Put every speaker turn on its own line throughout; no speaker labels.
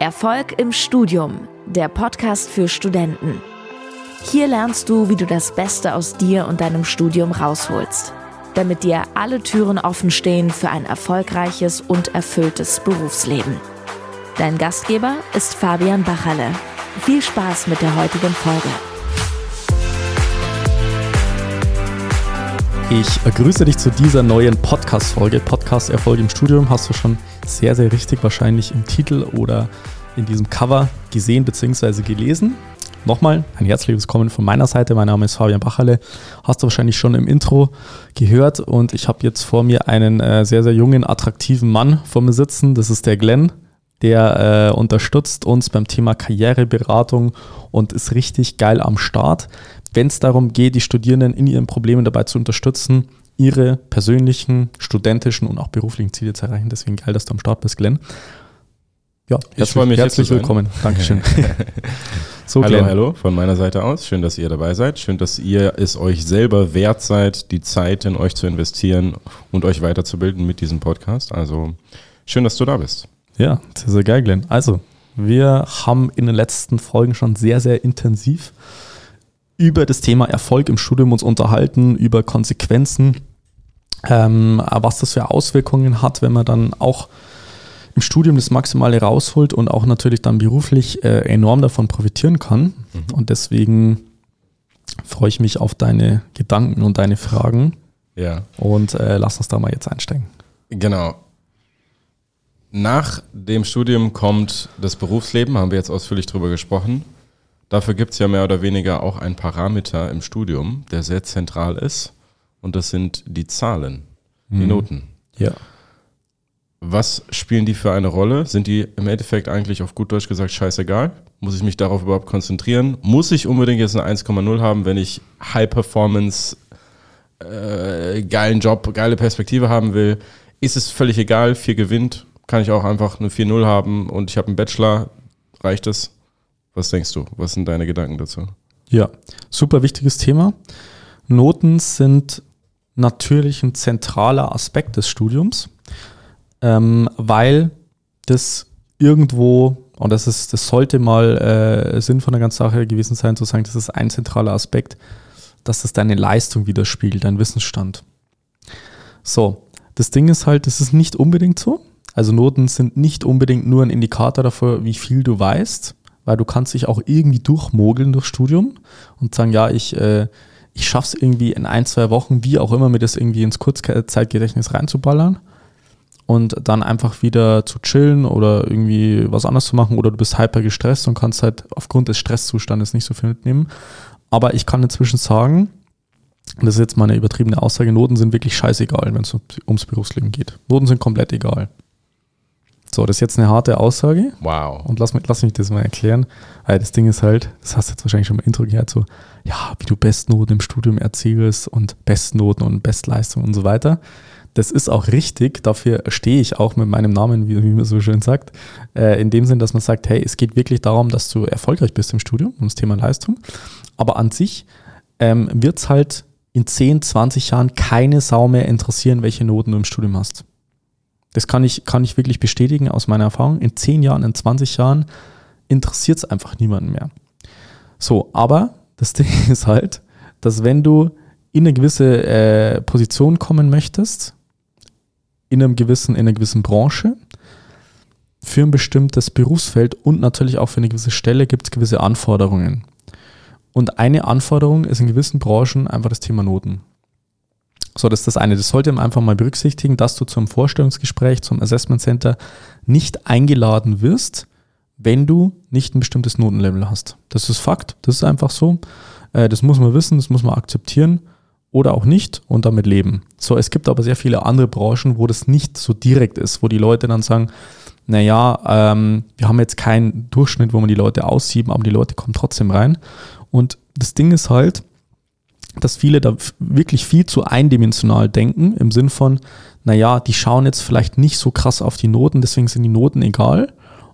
Erfolg im Studium, der Podcast für Studenten. Hier lernst du, wie du das Beste aus dir und deinem Studium rausholst, damit dir alle Türen offen stehen für ein erfolgreiches und erfülltes Berufsleben. Dein Gastgeber ist Fabian Bachalle. Viel Spaß mit der heutigen Folge.
Ich grüße dich zu dieser neuen Podcast-Folge. Podcast Erfolg im Studium hast du schon sehr, sehr richtig wahrscheinlich im Titel oder in diesem Cover gesehen bzw. gelesen. Nochmal ein herzliches Willkommen von meiner Seite. Mein Name ist Fabian Bacherle. Hast du wahrscheinlich schon im Intro gehört und ich habe jetzt vor mir einen äh, sehr, sehr jungen, attraktiven Mann vor mir sitzen. Das ist der Glenn. Der äh, unterstützt uns beim Thema Karriereberatung und ist richtig geil am Start wenn es darum geht, die Studierenden in ihren Problemen dabei zu unterstützen, ihre persönlichen, studentischen und auch beruflichen Ziele zu erreichen. Deswegen geil, dass du am Start bist, Glenn.
Ja, ich freue mich
herzlich willkommen. Dankeschön.
so, hallo, Glenn. hallo von meiner Seite aus. Schön, dass ihr dabei seid. Schön, dass ihr es euch selber wert seid, die Zeit in euch zu investieren und euch weiterzubilden mit diesem Podcast. Also schön, dass du da bist.
Ja, sehr, sehr geil, Glenn. Also, wir haben in den letzten Folgen schon sehr, sehr intensiv über das Thema Erfolg im Studium uns unterhalten, über Konsequenzen, ähm, was das für Auswirkungen hat, wenn man dann auch im Studium das Maximale rausholt und auch natürlich dann beruflich äh, enorm davon profitieren kann. Mhm. Und deswegen freue ich mich auf deine Gedanken und deine Fragen.
Ja.
Und äh, lass uns da mal jetzt einsteigen.
Genau. Nach dem Studium kommt das Berufsleben, haben wir jetzt ausführlich drüber gesprochen. Dafür gibt es ja mehr oder weniger auch einen Parameter im Studium, der sehr zentral ist. Und das sind die Zahlen, die mhm. Noten.
Ja.
Was spielen die für eine Rolle? Sind die im Endeffekt eigentlich auf gut Deutsch gesagt scheißegal? Muss ich mich darauf überhaupt konzentrieren? Muss ich unbedingt jetzt eine 1,0 haben, wenn ich High Performance, äh, geilen Job, geile Perspektive haben will? Ist es völlig egal, 4 gewinnt, kann ich auch einfach eine 4,0 haben und ich habe einen Bachelor, reicht es? Was denkst du? Was sind deine Gedanken dazu?
Ja, super wichtiges Thema. Noten sind natürlich ein zentraler Aspekt des Studiums, ähm, weil das irgendwo, und das ist, das sollte mal äh, Sinn von der ganzen Sache gewesen sein, zu sagen, das ist ein zentraler Aspekt, dass das deine Leistung widerspiegelt, dein Wissensstand. So, das Ding ist halt, das ist nicht unbedingt so. Also Noten sind nicht unbedingt nur ein Indikator dafür, wie viel du weißt, weil du kannst dich auch irgendwie durchmogeln durchs Studium und sagen, ja, ich, äh, ich schaffe es irgendwie in ein, zwei Wochen, wie auch immer, mir das irgendwie ins Kurzzeitgedächtnis reinzuballern und dann einfach wieder zu chillen oder irgendwie was anderes zu machen oder du bist hyper gestresst und kannst halt aufgrund des Stresszustandes nicht so viel mitnehmen. Aber ich kann inzwischen sagen, das ist jetzt meine übertriebene Aussage, Noten sind wirklich scheißegal, wenn es ums Berufsleben geht. Noten sind komplett egal. So, das ist jetzt eine harte Aussage.
Wow.
Und lass mich, lass mich das mal erklären. Weil das Ding ist halt, das hast du jetzt wahrscheinlich schon im Intro gehört, so, ja, wie du Bestnoten im Studium erzielst und Bestnoten und Bestleistung und so weiter. Das ist auch richtig, dafür stehe ich auch mit meinem Namen, wie, wie man so schön sagt, äh, in dem Sinn, dass man sagt, hey, es geht wirklich darum, dass du erfolgreich bist im Studium, um das Thema Leistung. Aber an sich ähm, wird es halt in 10, 20 Jahren keine Sau mehr interessieren, welche Noten du im Studium hast. Das kann ich, kann ich wirklich bestätigen aus meiner Erfahrung. In 10 Jahren, in 20 Jahren interessiert es einfach niemanden mehr. So, aber das Ding ist halt, dass wenn du in eine gewisse äh, Position kommen möchtest, in, einem gewissen, in einer gewissen Branche, für ein bestimmtes Berufsfeld und natürlich auch für eine gewisse Stelle gibt es gewisse Anforderungen. Und eine Anforderung ist in gewissen Branchen einfach das Thema Noten. So, das ist das eine. Das sollte man einfach mal berücksichtigen, dass du zum Vorstellungsgespräch, zum Assessment Center nicht eingeladen wirst, wenn du nicht ein bestimmtes Notenlevel hast. Das ist Fakt, das ist einfach so. Äh, das muss man wissen, das muss man akzeptieren oder auch nicht und damit leben. So, es gibt aber sehr viele andere Branchen, wo das nicht so direkt ist, wo die Leute dann sagen, naja, ähm, wir haben jetzt keinen Durchschnitt, wo man die Leute aussieben, aber die Leute kommen trotzdem rein. Und das Ding ist halt, dass viele da wirklich viel zu eindimensional denken, im Sinn von, naja, die schauen jetzt vielleicht nicht so krass auf die Noten, deswegen sind die Noten egal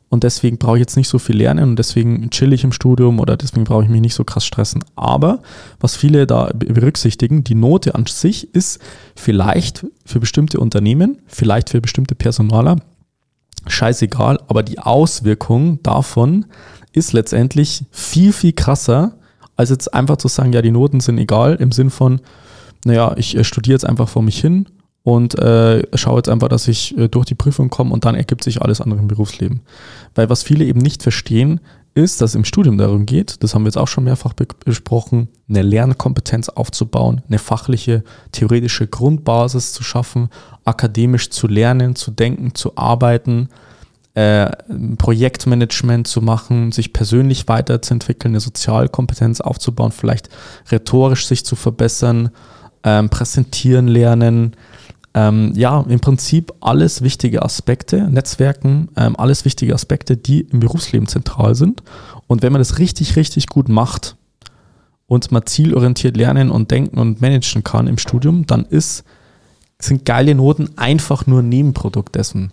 und deswegen brauche ich jetzt nicht so viel lernen und deswegen chill ich im Studium oder deswegen brauche ich mich nicht so krass stressen. Aber was viele da berücksichtigen, die Note an sich ist vielleicht für bestimmte Unternehmen, vielleicht für bestimmte Personaler scheißegal, aber die Auswirkung davon ist letztendlich viel, viel krasser, als jetzt einfach zu sagen, ja, die Noten sind egal, im Sinn von, naja, ich äh, studiere jetzt einfach vor mich hin und äh, schaue jetzt einfach, dass ich äh, durch die Prüfung komme und dann ergibt sich alles andere im Berufsleben. Weil was viele eben nicht verstehen, ist, dass es im Studium darum geht, das haben wir jetzt auch schon mehrfach be besprochen, eine Lernkompetenz aufzubauen, eine fachliche, theoretische Grundbasis zu schaffen, akademisch zu lernen, zu denken, zu arbeiten, äh, Projektmanagement zu machen, sich persönlich weiterzuentwickeln, eine Sozialkompetenz aufzubauen, vielleicht rhetorisch sich zu verbessern, ähm, präsentieren lernen, ähm, ja, im Prinzip alles wichtige Aspekte, Netzwerken, ähm, alles wichtige Aspekte, die im Berufsleben zentral sind. Und wenn man das richtig, richtig gut macht und man zielorientiert lernen und denken und managen kann im Studium, dann ist, sind geile Noten einfach nur ein Nebenprodukt dessen.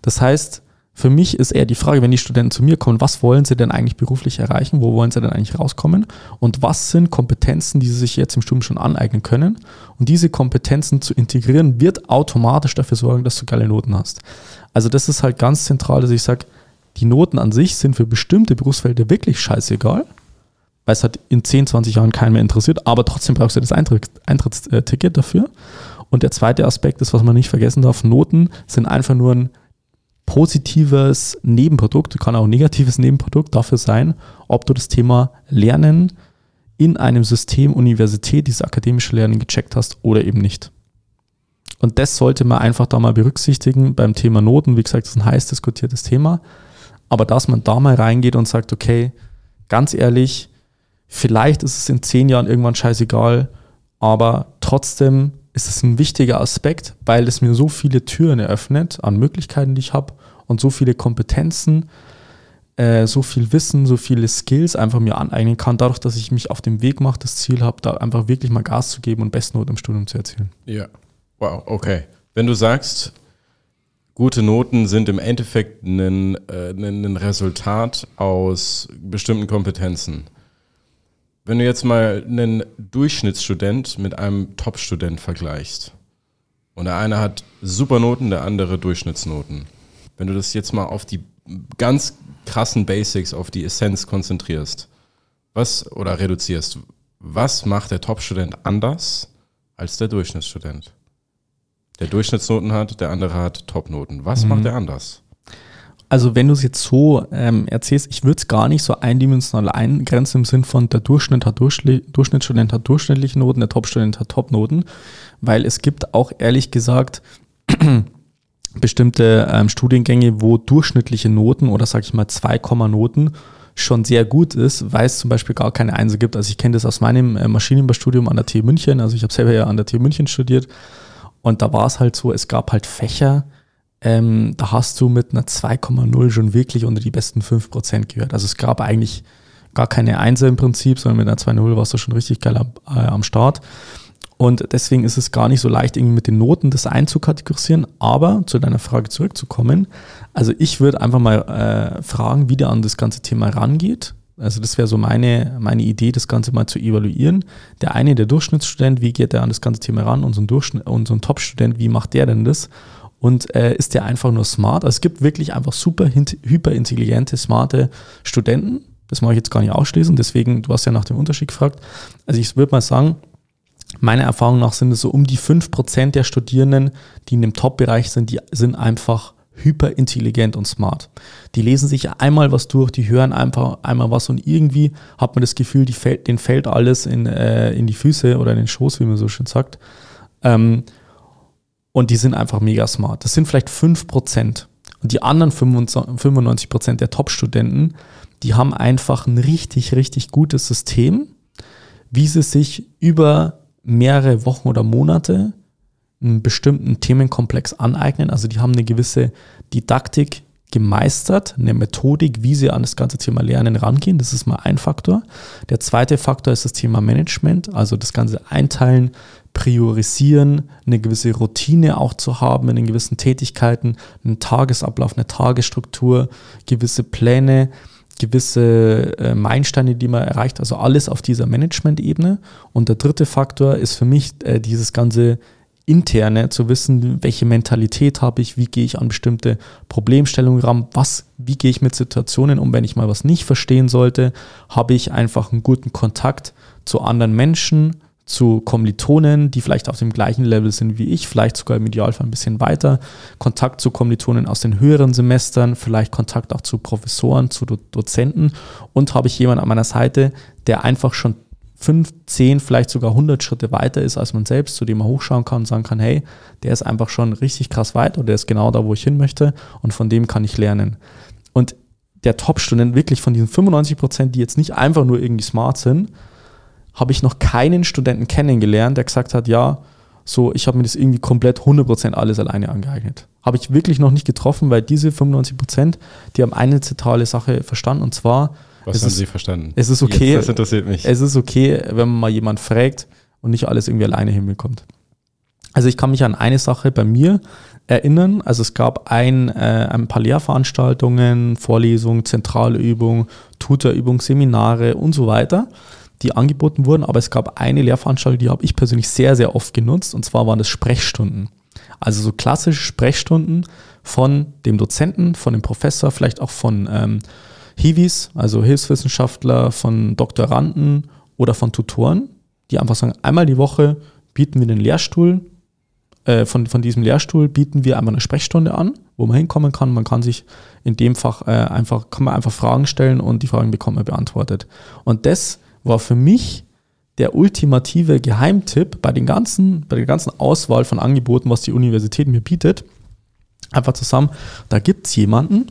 Das heißt, für mich ist eher die Frage, wenn die Studenten zu mir kommen, was wollen sie denn eigentlich beruflich erreichen? Wo wollen sie denn eigentlich rauskommen? Und was sind Kompetenzen, die sie sich jetzt im Studium schon aneignen können? Und diese Kompetenzen zu integrieren, wird automatisch dafür sorgen, dass du geile Noten hast. Also das ist halt ganz zentral, dass ich sage, die Noten an sich sind für bestimmte Berufsfelder wirklich scheißegal, weil es halt in 10, 20 Jahren keinen mehr interessiert, aber trotzdem brauchst du das Eintrittsticket dafür. Und der zweite Aspekt ist, was man nicht vergessen darf, Noten sind einfach nur ein positives Nebenprodukt, kann auch ein negatives Nebenprodukt dafür sein, ob du das Thema Lernen in einem System Universität, dieses akademische Lernen gecheckt hast oder eben nicht. Und das sollte man einfach da mal berücksichtigen beim Thema Noten. Wie gesagt, das ist ein heiß diskutiertes Thema. Aber dass man da mal reingeht und sagt, okay, ganz ehrlich, vielleicht ist es in zehn Jahren irgendwann scheißegal, aber trotzdem ist es ein wichtiger Aspekt, weil es mir so viele Türen eröffnet an Möglichkeiten, die ich habe und so viele Kompetenzen, äh, so viel Wissen, so viele Skills einfach mir aneignen kann, dadurch, dass ich mich auf dem Weg mache, das Ziel habe, da einfach wirklich mal Gas zu geben und Bestnoten im Studium zu erzielen.
Ja, wow, okay. Wenn du sagst, gute Noten sind im Endeffekt ein, äh, ein Resultat aus bestimmten Kompetenzen wenn du jetzt mal einen Durchschnittsstudent mit einem Top-Student vergleichst und der eine hat super Noten, der andere Durchschnittsnoten. Wenn du das jetzt mal auf die ganz krassen Basics, auf die Essenz konzentrierst, was oder reduzierst, was macht der Top-Student anders als der Durchschnittsstudent? Der Durchschnittsnoten hat, der andere hat Top-Noten. Was mhm. macht er anders?
Also wenn du es jetzt so ähm, erzählst, ich würde es gar nicht so eindimensional eingrenzen im Sinn von der Durchschnitt hat Durchschnitt, Durchschnittsstudent hat durchschnittliche Noten, der Topstudent hat Topnoten, weil es gibt auch ehrlich gesagt bestimmte ähm, Studiengänge, wo durchschnittliche Noten oder sag ich mal 2, Noten schon sehr gut ist, weil es zum Beispiel gar keine Einsen gibt. Also ich kenne das aus meinem äh, Maschinenbaustudium an der TU München, also ich habe selber ja an der TU München studiert. Und da war es halt so, es gab halt Fächer, ähm, da hast du mit einer 2,0 schon wirklich unter die besten 5% gehört. Also es gab eigentlich gar keine Einser im Prinzip, sondern mit einer 2,0 warst du schon richtig geil am, äh, am Start. Und deswegen ist es gar nicht so leicht, irgendwie mit den Noten das einzukategorisieren. Aber zu deiner Frage zurückzukommen, also ich würde einfach mal äh, fragen, wie der an das ganze Thema rangeht. Also das wäre so meine, meine Idee, das Ganze mal zu evaluieren. Der eine, der Durchschnittsstudent, wie geht er an das ganze Thema ran? Und so ein, Durchschnitt, und so ein Top-Student, wie macht der denn das? Und äh, ist der einfach nur smart. Also es gibt wirklich einfach super hyperintelligente, smarte Studenten. Das mache ich jetzt gar nicht ausschließen. Deswegen, du hast ja nach dem Unterschied gefragt. Also ich würde mal sagen, meiner Erfahrung nach sind es so um die 5% der Studierenden, die in dem Top-Bereich sind, die sind einfach hyperintelligent und smart. Die lesen sich einmal was durch, die hören einfach einmal was und irgendwie hat man das Gefühl, die fällt, denen fällt alles in, äh, in die Füße oder in den Schoß, wie man so schön sagt. Ähm, und die sind einfach mega smart. Das sind vielleicht 5%. Und die anderen 95% der Top-Studenten, die haben einfach ein richtig, richtig gutes System, wie sie sich über mehrere Wochen oder Monate einen bestimmten Themenkomplex aneignen. Also die haben eine gewisse Didaktik gemeistert, eine Methodik, wie sie an das ganze Thema Lernen rangehen. Das ist mal ein Faktor. Der zweite Faktor ist das Thema Management, also das ganze Einteilen, Priorisieren, eine gewisse Routine auch zu haben in den gewissen Tätigkeiten, einen Tagesablauf, eine Tagesstruktur, gewisse Pläne, gewisse äh, Meilensteine, die man erreicht, also alles auf dieser Management-Ebene. Und der dritte Faktor ist für mich äh, dieses ganze interne, zu wissen, welche Mentalität habe ich, wie gehe ich an bestimmte Problemstellungen ran, was, wie gehe ich mit Situationen um, wenn ich mal was nicht verstehen sollte, habe ich einfach einen guten Kontakt zu anderen Menschen, zu Kommilitonen, die vielleicht auf dem gleichen Level sind wie ich, vielleicht sogar im Idealfall ein bisschen weiter, Kontakt zu Kommilitonen aus den höheren Semestern, vielleicht Kontakt auch zu Professoren, zu Do Dozenten und habe ich jemanden an meiner Seite, der einfach schon fünf, zehn, vielleicht sogar 100 Schritte weiter ist als man selbst, zu dem man hochschauen kann und sagen kann, hey, der ist einfach schon richtig krass weit oder der ist genau da, wo ich hin möchte und von dem kann ich lernen. Und der Top-Student, wirklich von diesen 95 Prozent, die jetzt nicht einfach nur irgendwie smart sind, habe ich noch keinen Studenten kennengelernt, der gesagt hat, ja, so, ich habe mir das irgendwie komplett 100% alles alleine angeeignet. Habe ich wirklich noch nicht getroffen, weil diese 95%, die haben eine zentrale Sache verstanden und zwar,
was haben ist, Sie verstanden?
Es ist okay.
Jetzt, das interessiert mich.
Es ist okay, wenn man mal jemand fragt und nicht alles irgendwie alleine hinbekommt. Also ich kann mich an eine Sache bei mir erinnern. Also es gab ein, äh, ein paar Lehrveranstaltungen, Vorlesungen, Zentralübungen, Tutorübungen, Seminare und so weiter, die angeboten wurden. Aber es gab eine Lehrveranstaltung, die habe ich persönlich sehr, sehr oft genutzt. Und zwar waren das Sprechstunden. Also so klassische Sprechstunden von dem Dozenten, von dem Professor, vielleicht auch von ähm, Hiwis, also Hilfswissenschaftler, von Doktoranden oder von Tutoren, die einfach sagen, einmal die Woche bieten wir den Lehrstuhl, äh, von, von diesem Lehrstuhl bieten wir einmal eine Sprechstunde an, wo man hinkommen kann. Man kann sich in dem Fach äh, einfach, kann man einfach Fragen stellen und die Fragen bekommt man beantwortet. Und das war für mich der ultimative Geheimtipp bei den ganzen, bei der ganzen Auswahl von Angeboten, was die Universität mir bietet. Einfach zusammen, da gibt es jemanden,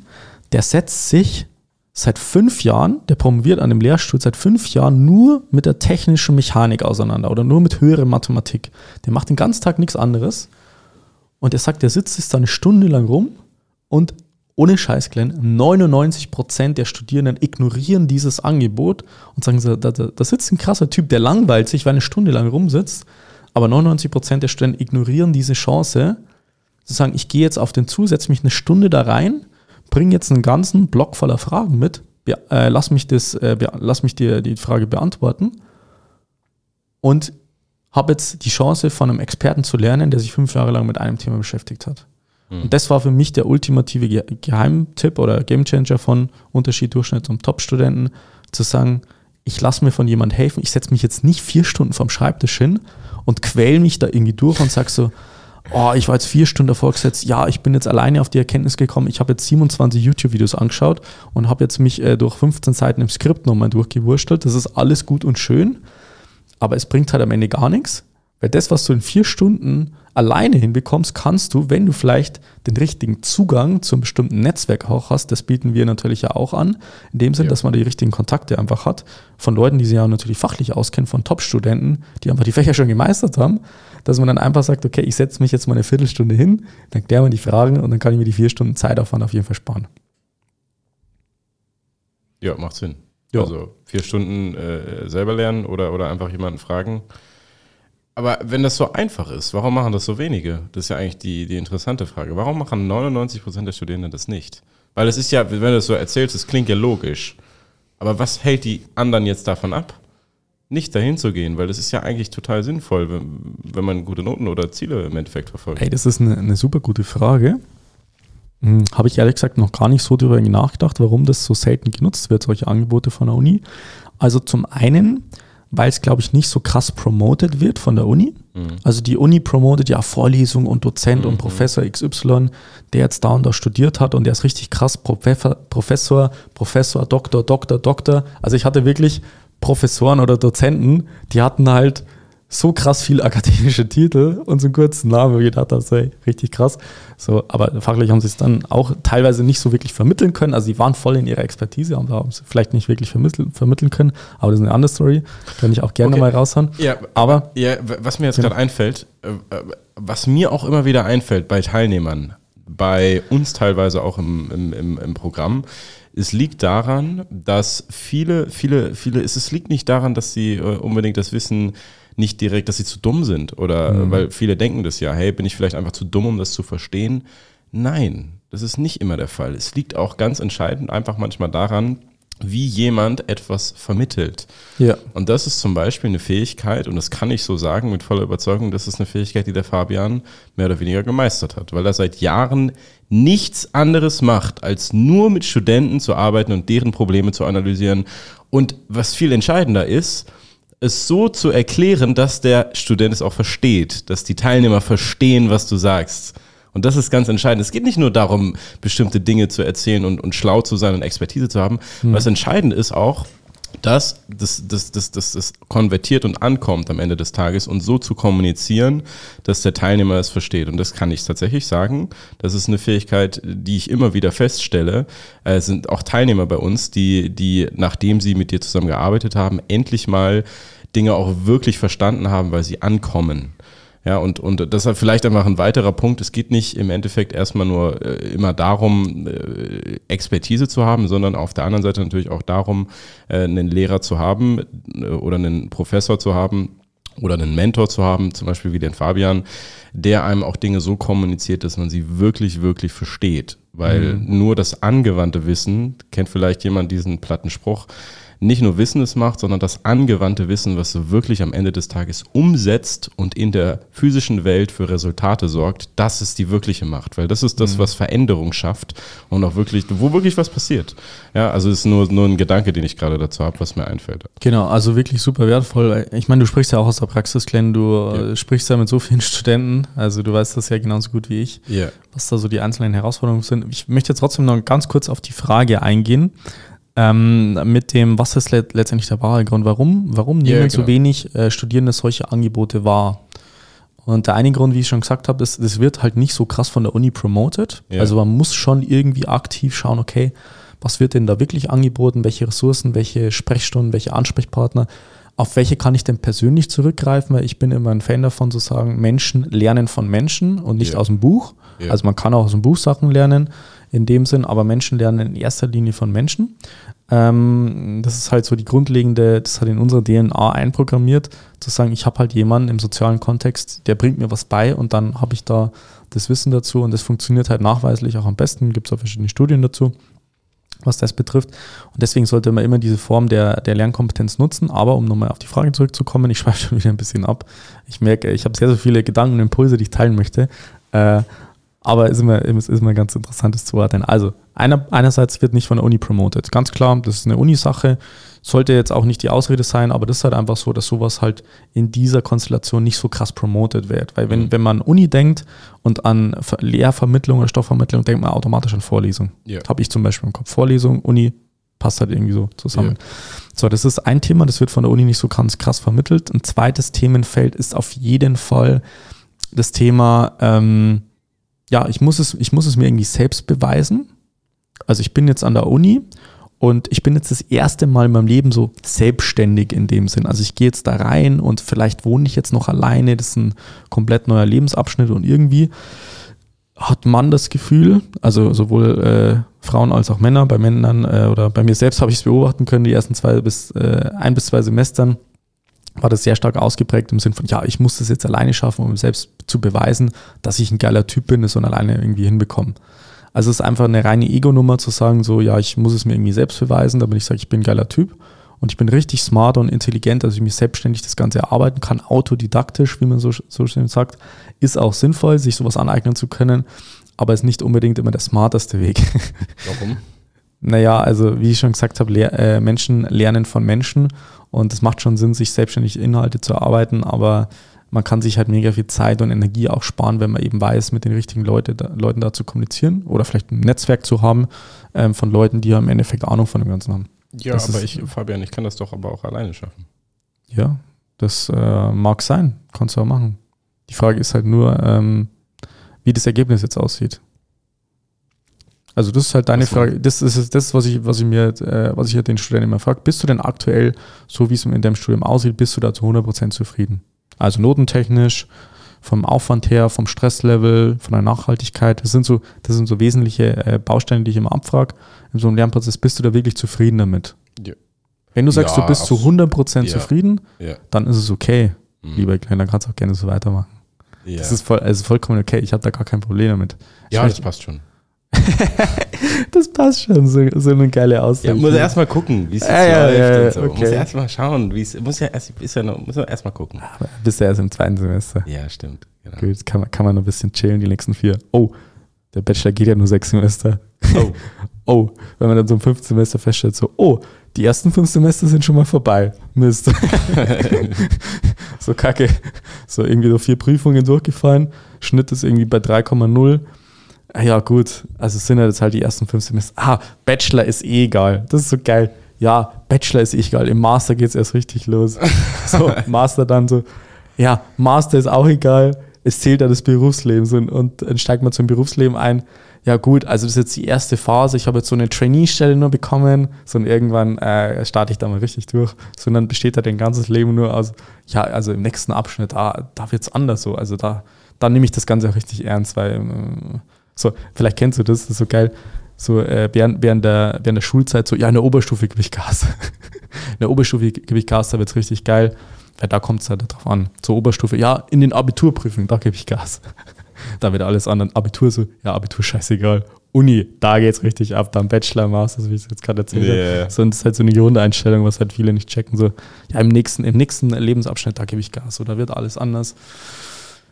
der setzt sich seit fünf Jahren, der promoviert an dem Lehrstuhl seit fünf Jahren nur mit der technischen Mechanik auseinander oder nur mit höherer Mathematik. Der macht den ganzen Tag nichts anderes. Und er sagt, der sitzt jetzt da eine Stunde lang rum und ohne Scheiß, Glenn, 99% der Studierenden ignorieren dieses Angebot und sagen, da, da, da sitzt ein krasser Typ, der langweilt sich, weil eine Stunde lang rumsitzt, aber 99% der Studenten ignorieren diese Chance, zu sagen, ich gehe jetzt auf den zu, setze mich eine Stunde da rein bring jetzt einen ganzen Block voller Fragen mit, äh, lass mich, das, äh, lass mich dir die Frage beantworten und habe jetzt die Chance, von einem Experten zu lernen, der sich fünf Jahre lang mit einem Thema beschäftigt hat. Mhm. Und das war für mich der ultimative Ge Geheimtipp oder Gamechanger von Unterschied Durchschnitt zum Top-Studenten, zu sagen, ich lasse mir von jemandem helfen, ich setze mich jetzt nicht vier Stunden vom Schreibtisch hin und quäl mich da irgendwie durch und sage so, oh, ich war jetzt vier Stunden davor gesetzt, ja, ich bin jetzt alleine auf die Erkenntnis gekommen, ich habe jetzt 27 YouTube-Videos angeschaut und habe jetzt mich äh, durch 15 Seiten im Skript nochmal durchgewurstelt. Das ist alles gut und schön, aber es bringt halt am Ende gar nichts, weil das, was du in vier Stunden alleine hinbekommst, kannst du, wenn du vielleicht den richtigen Zugang zum bestimmten Netzwerk auch hast, das bieten wir natürlich ja auch an, in dem Sinn, ja. dass man die richtigen Kontakte einfach hat, von Leuten, die sich ja natürlich fachlich auskennen, von Top-Studenten, die einfach die Fächer schon gemeistert haben, dass man dann einfach sagt, okay, ich setze mich jetzt mal eine Viertelstunde hin, dann klären wir die Fragen und dann kann ich mir die vier Stunden Zeitaufwand auf jeden Fall sparen.
Ja, macht Sinn. Ja. Also vier Stunden äh, selber lernen oder, oder einfach jemanden fragen. Aber wenn das so einfach ist, warum machen das so wenige? Das ist ja eigentlich die, die interessante Frage. Warum machen 99 Prozent der Studierenden das nicht? Weil es ist ja, wenn du das so erzählst, es klingt ja logisch. Aber was hält die anderen jetzt davon ab? nicht dahin zu gehen, weil das ist ja eigentlich total sinnvoll, wenn, wenn man gute Noten oder Ziele im Endeffekt verfolgt.
Hey, das ist eine, eine super gute Frage. Hm, Habe ich ehrlich gesagt noch gar nicht so darüber nachgedacht, warum das so selten genutzt wird, solche Angebote von der Uni. Also zum einen, weil es, glaube ich, nicht so krass promoted wird von der Uni. Mhm. Also die Uni promotet ja Vorlesung und Dozent mhm. und Professor XY, der jetzt da und da studiert hat und der ist richtig krass Professor, Professor, Professor, Doktor, Doktor, Doktor. Also ich hatte wirklich Professoren oder Dozenten, die hatten halt so krass viel akademische Titel und so einen kurzen Namen, wo ich gedacht habe, hey, richtig krass. So, aber fachlich haben sie es dann auch teilweise nicht so wirklich vermitteln können. Also sie waren voll in ihrer Expertise, haben sie vielleicht nicht wirklich vermitteln, vermitteln können, aber das ist eine andere Story. Kann ich auch gerne okay. mal raushauen.
Ja, aber ja, was mir jetzt genau. gerade einfällt, äh, äh, was mir auch immer wieder einfällt bei Teilnehmern, bei uns teilweise auch im, im, im, im Programm, es liegt daran, dass viele, viele, viele, es liegt nicht daran, dass sie äh, unbedingt das Wissen nicht direkt, dass sie zu dumm sind oder mhm. weil viele denken das ja, hey, bin ich vielleicht einfach zu dumm, um das zu verstehen? Nein, das ist nicht immer der Fall. Es liegt auch ganz entscheidend einfach manchmal daran, wie jemand etwas vermittelt.
Ja.
Und das ist zum Beispiel eine Fähigkeit, und das kann ich so sagen mit voller Überzeugung, das ist eine Fähigkeit, die der Fabian mehr oder weniger gemeistert hat, weil er seit Jahren nichts anderes macht, als nur mit Studenten zu arbeiten und deren Probleme zu analysieren. Und was viel entscheidender ist, es so zu erklären, dass der Student es auch versteht, dass die Teilnehmer verstehen, was du sagst. Und das ist ganz entscheidend. Es geht nicht nur darum, bestimmte Dinge zu erzählen und, und schlau zu sein und Expertise zu haben. Mhm. Was entscheidend ist auch, dass das, das, das, das, das konvertiert und ankommt am Ende des Tages und so zu kommunizieren, dass der Teilnehmer es versteht. Und das kann ich tatsächlich sagen. Das ist eine Fähigkeit, die ich immer wieder feststelle. Es sind auch Teilnehmer bei uns, die, die, nachdem sie mit dir zusammengearbeitet haben, endlich mal Dinge auch wirklich verstanden haben, weil sie ankommen. Ja, und, und das ist vielleicht einfach ein weiterer Punkt. Es geht nicht im Endeffekt erstmal nur äh, immer darum, äh, Expertise zu haben, sondern auf der anderen Seite natürlich auch darum, äh, einen Lehrer zu haben äh, oder einen Professor zu haben oder einen Mentor zu haben, zum Beispiel wie den Fabian, der einem auch Dinge so kommuniziert, dass man sie wirklich, wirklich versteht. Weil mhm. nur das angewandte Wissen, kennt vielleicht jemand diesen platten Spruch, nicht nur Wissen es macht, sondern das angewandte Wissen, was du wirklich am Ende des Tages umsetzt und in der physischen Welt für Resultate sorgt, das ist die wirkliche Macht, weil das ist das, mhm. was Veränderung schafft und auch wirklich, wo wirklich was passiert. Ja, also es ist nur, nur ein Gedanke, den ich gerade dazu habe, was mir einfällt.
Genau, also wirklich super wertvoll. Ich meine, du sprichst ja auch aus der Praxis, Glenn, du ja. sprichst ja mit so vielen Studenten, also du weißt das ja genauso gut wie ich,
ja.
was da so die einzelnen Herausforderungen sind. Ich möchte jetzt trotzdem noch ganz kurz auf die Frage eingehen, ähm, mit dem, was ist let letztendlich der wahre Grund, warum, warum nehmen ja, genau. so wenig äh, Studierende solche Angebote wahr? Und der eine Grund, wie ich schon gesagt habe, ist, das wird halt nicht so krass von der Uni promoted. Ja. Also man muss schon irgendwie aktiv schauen, okay, was wird denn da wirklich angeboten, welche Ressourcen, welche Sprechstunden, welche Ansprechpartner, auf welche kann ich denn persönlich zurückgreifen, weil ich bin immer ein Fan davon zu sagen, Menschen lernen von Menschen und nicht ja. aus dem Buch. Also man kann auch aus dem Buch Sachen lernen in dem Sinn, aber Menschen lernen in erster Linie von Menschen. Ähm, das ist halt so die grundlegende, das hat in unserer DNA einprogrammiert, zu sagen, ich habe halt jemanden im sozialen Kontext, der bringt mir was bei und dann habe ich da das Wissen dazu und das funktioniert halt nachweislich auch am besten, gibt es auch verschiedene Studien dazu was das betrifft. Und deswegen sollte man immer diese Form der, der Lernkompetenz nutzen. Aber um nochmal auf die Frage zurückzukommen, ich schweife schon wieder ein bisschen ab. Ich merke, ich habe sehr, sehr viele Gedanken und Impulse, die ich teilen möchte. Äh, aber ist immer, ist immer ganz interessantes zu ordnen. Also, einer, einerseits wird nicht von der Uni promoted. Ganz klar, das ist eine Uni-Sache. Sollte jetzt auch nicht die Ausrede sein, aber das ist halt einfach so, dass sowas halt in dieser Konstellation nicht so krass promoted wird. Weil wenn, mhm. wenn man Uni denkt und an Lehrvermittlung oder Stoffvermittlung, denkt man automatisch an Vorlesung. Yeah. Habe ich zum Beispiel im Kopf. Vorlesung, Uni, passt halt irgendwie so zusammen. Yeah. So, das ist ein Thema, das wird von der Uni nicht so ganz krass vermittelt. Ein zweites Themenfeld ist auf jeden Fall das Thema, ähm, ja, ich muss es, ich muss es mir irgendwie selbst beweisen. Also ich bin jetzt an der Uni und ich bin jetzt das erste Mal in meinem Leben so selbstständig in dem Sinn. Also ich gehe jetzt da rein und vielleicht wohne ich jetzt noch alleine. Das ist ein komplett neuer Lebensabschnitt und irgendwie hat man das Gefühl, also sowohl äh, Frauen als auch Männer, bei Männern äh, oder bei mir selbst habe ich es beobachten können, die ersten zwei bis äh, ein bis zwei Semestern war das sehr stark ausgeprägt im Sinn von, ja, ich muss das jetzt alleine schaffen, um selbst zu beweisen, dass ich ein geiler Typ bin, das und alleine irgendwie hinbekommen. Also es ist einfach eine reine Ego-Nummer zu sagen, so, ja, ich muss es mir irgendwie selbst beweisen, damit ich sage, ich bin ein geiler Typ und ich bin richtig smart und intelligent, dass ich mir selbstständig das Ganze erarbeiten kann, autodidaktisch, wie man so, so schön sagt, ist auch sinnvoll, sich sowas aneignen zu können, aber ist nicht unbedingt immer der smarteste Weg.
Warum?
Naja, also wie ich schon gesagt habe, le äh, Menschen lernen von Menschen und es macht schon Sinn, sich selbstständig Inhalte zu erarbeiten, aber man kann sich halt mega viel Zeit und Energie auch sparen, wenn man eben weiß, mit den richtigen Leute, da, Leuten da zu kommunizieren oder vielleicht ein Netzwerk zu haben ähm, von Leuten, die ja im Endeffekt Ahnung von dem Ganzen haben.
Ja, das aber ich, Fabian, ich kann das doch aber auch alleine schaffen.
Ja, das äh, mag sein, kannst du auch machen. Die Frage ist halt nur, ähm, wie das Ergebnis jetzt aussieht. Also das ist halt deine Frage. Das ist das, was ich, was ich mir, äh, was ich ja den Studenten immer frage. Bist du denn aktuell, so wie es in deinem Studium aussieht, bist du da zu 100% zufrieden? Also notentechnisch, vom Aufwand her, vom Stresslevel, von der Nachhaltigkeit. Das sind so, das sind so wesentliche äh, Bausteine, die ich immer abfrage. In so einem Lernprozess bist du da wirklich zufrieden damit? Ja. Wenn du sagst, ja, du bist zu 100% ja. zufrieden, ja. dann ist es okay, mhm. lieber Kleiner, kannst du auch gerne so weitermachen. Das ist voll, also vollkommen okay. Ich habe da gar kein Problem damit.
Ja, das passt schon.
das passt schon, so, so eine geile Aussage.
Ja, muss erstmal gucken, wie es
Ja, ja,
läuft
ja,
und so.
okay.
Muss erstmal schauen, wie es muss ja erst ist ja noch, muss man erstmal gucken.
Aber Bist ja erst im zweiten Semester.
Ja, stimmt. Genau.
Gut, kann man, kann man noch ein bisschen chillen, die nächsten vier. Oh, der Bachelor geht ja nur sechs Semester.
Oh.
Oh, wenn man dann so im fünften Semester feststellt, so, oh, die ersten fünf Semester sind schon mal vorbei. Mist. so kacke. So irgendwie so vier Prüfungen durchgefallen. Schnitt ist irgendwie bei 3,0. Ah Ja, gut. Also es sind ja jetzt halt die ersten fünf Semester. Ah, Bachelor ist eh egal. Das ist so geil. Ja, Bachelor ist eh egal. Im Master geht es erst richtig los. So, Master dann so. Ja, Master ist auch egal. Es zählt ja das Berufsleben. Und, und dann steigt man zum Berufsleben ein. Ja, gut, also das ist jetzt die erste Phase. Ich habe jetzt so eine Trainee-Stelle nur bekommen. So und irgendwann äh, starte ich da mal richtig durch. So und dann besteht da dein ganzes Leben nur aus, ja, also im nächsten Abschnitt, da, da wird es anders so. Also da, da nehme ich das Ganze auch richtig ernst, weil äh, so, vielleicht kennst du das, das ist so geil. So äh, während, während, der, während der Schulzeit so, ja, in der Oberstufe gebe ich Gas. in der Oberstufe gebe ich Gas, da wird es richtig geil. Weil da kommt es halt drauf an. Zur Oberstufe, ja, in den Abiturprüfungen, da gebe ich Gas. da wird alles an. Abitur so, ja, Abitur scheißegal. Uni, da geht's richtig ab. Dann Bachelor, Master, wie ich es jetzt gerade erzählt
Yeah.
habe. So, das ist halt so eine Grundeinstellung, was halt viele nicht checken. So, ja, im nächsten, im nächsten Lebensabschnitt, da gebe ich Gas. So, da wird alles anders.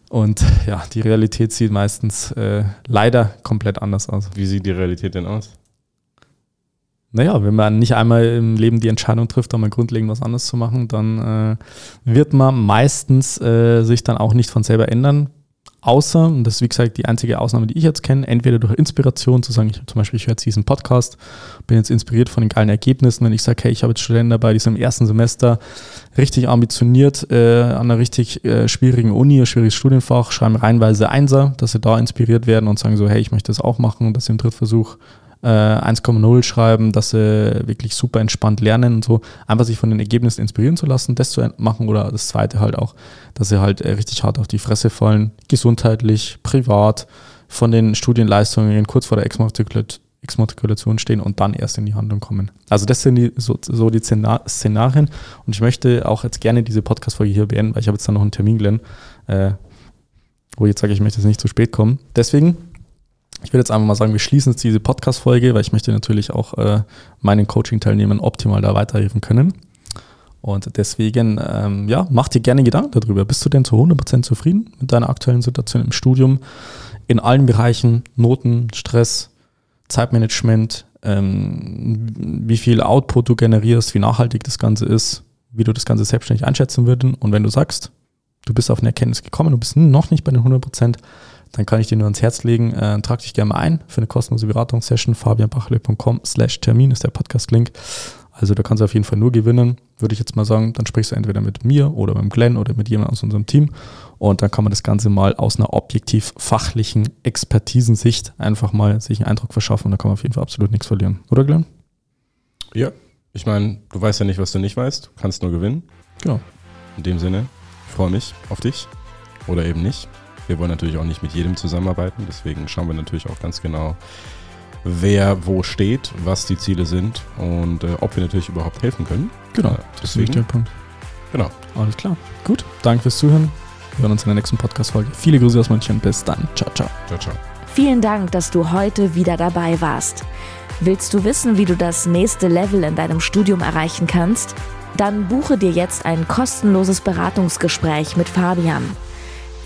Und ja, die Realität sieht meistens äh, leider komplett anders aus.
Wie sieht die Realität denn aus?
Naja, wenn man nicht einmal im Leben die Entscheidung trifft, da mal grundlegend was anderes zu machen, dann äh, wird man meistens äh, sich dann auch nicht von selber ändern. Außer, und das ist wie gesagt die einzige Ausnahme, die ich jetzt kenne, entweder durch Inspiration, zu sagen, ich, zum Beispiel, ich höre jetzt diesen Podcast, bin jetzt inspiriert von den geilen Ergebnissen, wenn ich sage, hey, ich habe jetzt Studenten dabei, die sind im ersten Semester richtig ambitioniert äh, an einer richtig äh, schwierigen Uni, ein schwieriges Studienfach, schreiben reinweise Einser, dass sie da inspiriert werden und sagen so, hey, ich möchte das auch machen, dass sie im Drittversuch äh, 1,0 schreiben, dass sie wirklich super entspannt lernen und so. Einfach sich von den Ergebnissen inspirieren zu lassen, das zu machen oder das zweite halt auch, dass sie halt äh, richtig hart auf die Fresse fallen, gesundheitlich, privat, von den Studienleistungen kurz vor der Exmatrikulat- Exmatrikulation stehen und dann erst in die Handlung kommen. Also das sind die, so, so die Szena- Szenarien und ich möchte auch jetzt gerne diese Podcast-Folge hier beenden, weil ich habe jetzt dann noch einen Termin, Glenn, äh, wo ich jetzt sage, ich möchte jetzt nicht zu spät kommen. Deswegen ich würde jetzt einfach mal sagen, wir schließen jetzt diese Podcast-Folge, weil ich möchte natürlich auch äh, meinen Coaching-Teilnehmern optimal da weiterhelfen können. Und deswegen, ähm, ja, mach dir gerne Gedanken darüber. Bist du denn zu 100% zufrieden mit deiner aktuellen Situation im Studium? In allen Bereichen, Noten, Stress, Zeitmanagement, ähm, wie viel Output du generierst, wie nachhaltig das Ganze ist, wie du das Ganze selbstständig einschätzen würden. Und wenn du sagst, du bist auf eine Erkenntnis gekommen, du bist noch nicht bei den 100%, dann kann ich dir nur ans Herz legen, äh, trag dich gerne mal ein für eine kostenlose Beratungssession. fabianbachle.com slash Termin ist der Podcast-Link. Also da kannst du auf jeden Fall nur gewinnen, würde ich jetzt mal sagen. Dann sprichst du entweder mit mir oder mit Glenn oder mit jemandem aus unserem Team. Und dann kann man das Ganze mal aus einer objektiv fachlichen Expertisensicht einfach mal sich einen Eindruck verschaffen. Und da kann man auf jeden Fall absolut nichts verlieren. Oder Glenn?
Ja. Ich meine, du weißt ja nicht, was du nicht weißt. Du kannst nur gewinnen.
Genau.
In dem Sinne, ich freue mich auf dich. Oder eben nicht. Wir wollen natürlich auch nicht mit jedem zusammenarbeiten. Deswegen schauen wir natürlich auch ganz genau, wer wo steht, was die Ziele sind und äh, ob wir natürlich überhaupt helfen können.
Genau.
Äh,
Das ist ein wichtiger
deswegen,
Punkt.
genau.
Alles klar. Gut. Danke fürs Zuhören. Wir hören uns in der nächsten Podcast-Folge. Viele Grüße aus München. Bis dann. Ciao, ciao.
Ciao, ciao.
Vielen Dank, dass du heute wieder dabei warst. Willst du wissen, wie du das nächste Level in deinem Studium erreichen kannst? Dann buche dir jetzt ein kostenloses Beratungsgespräch mit Fabian.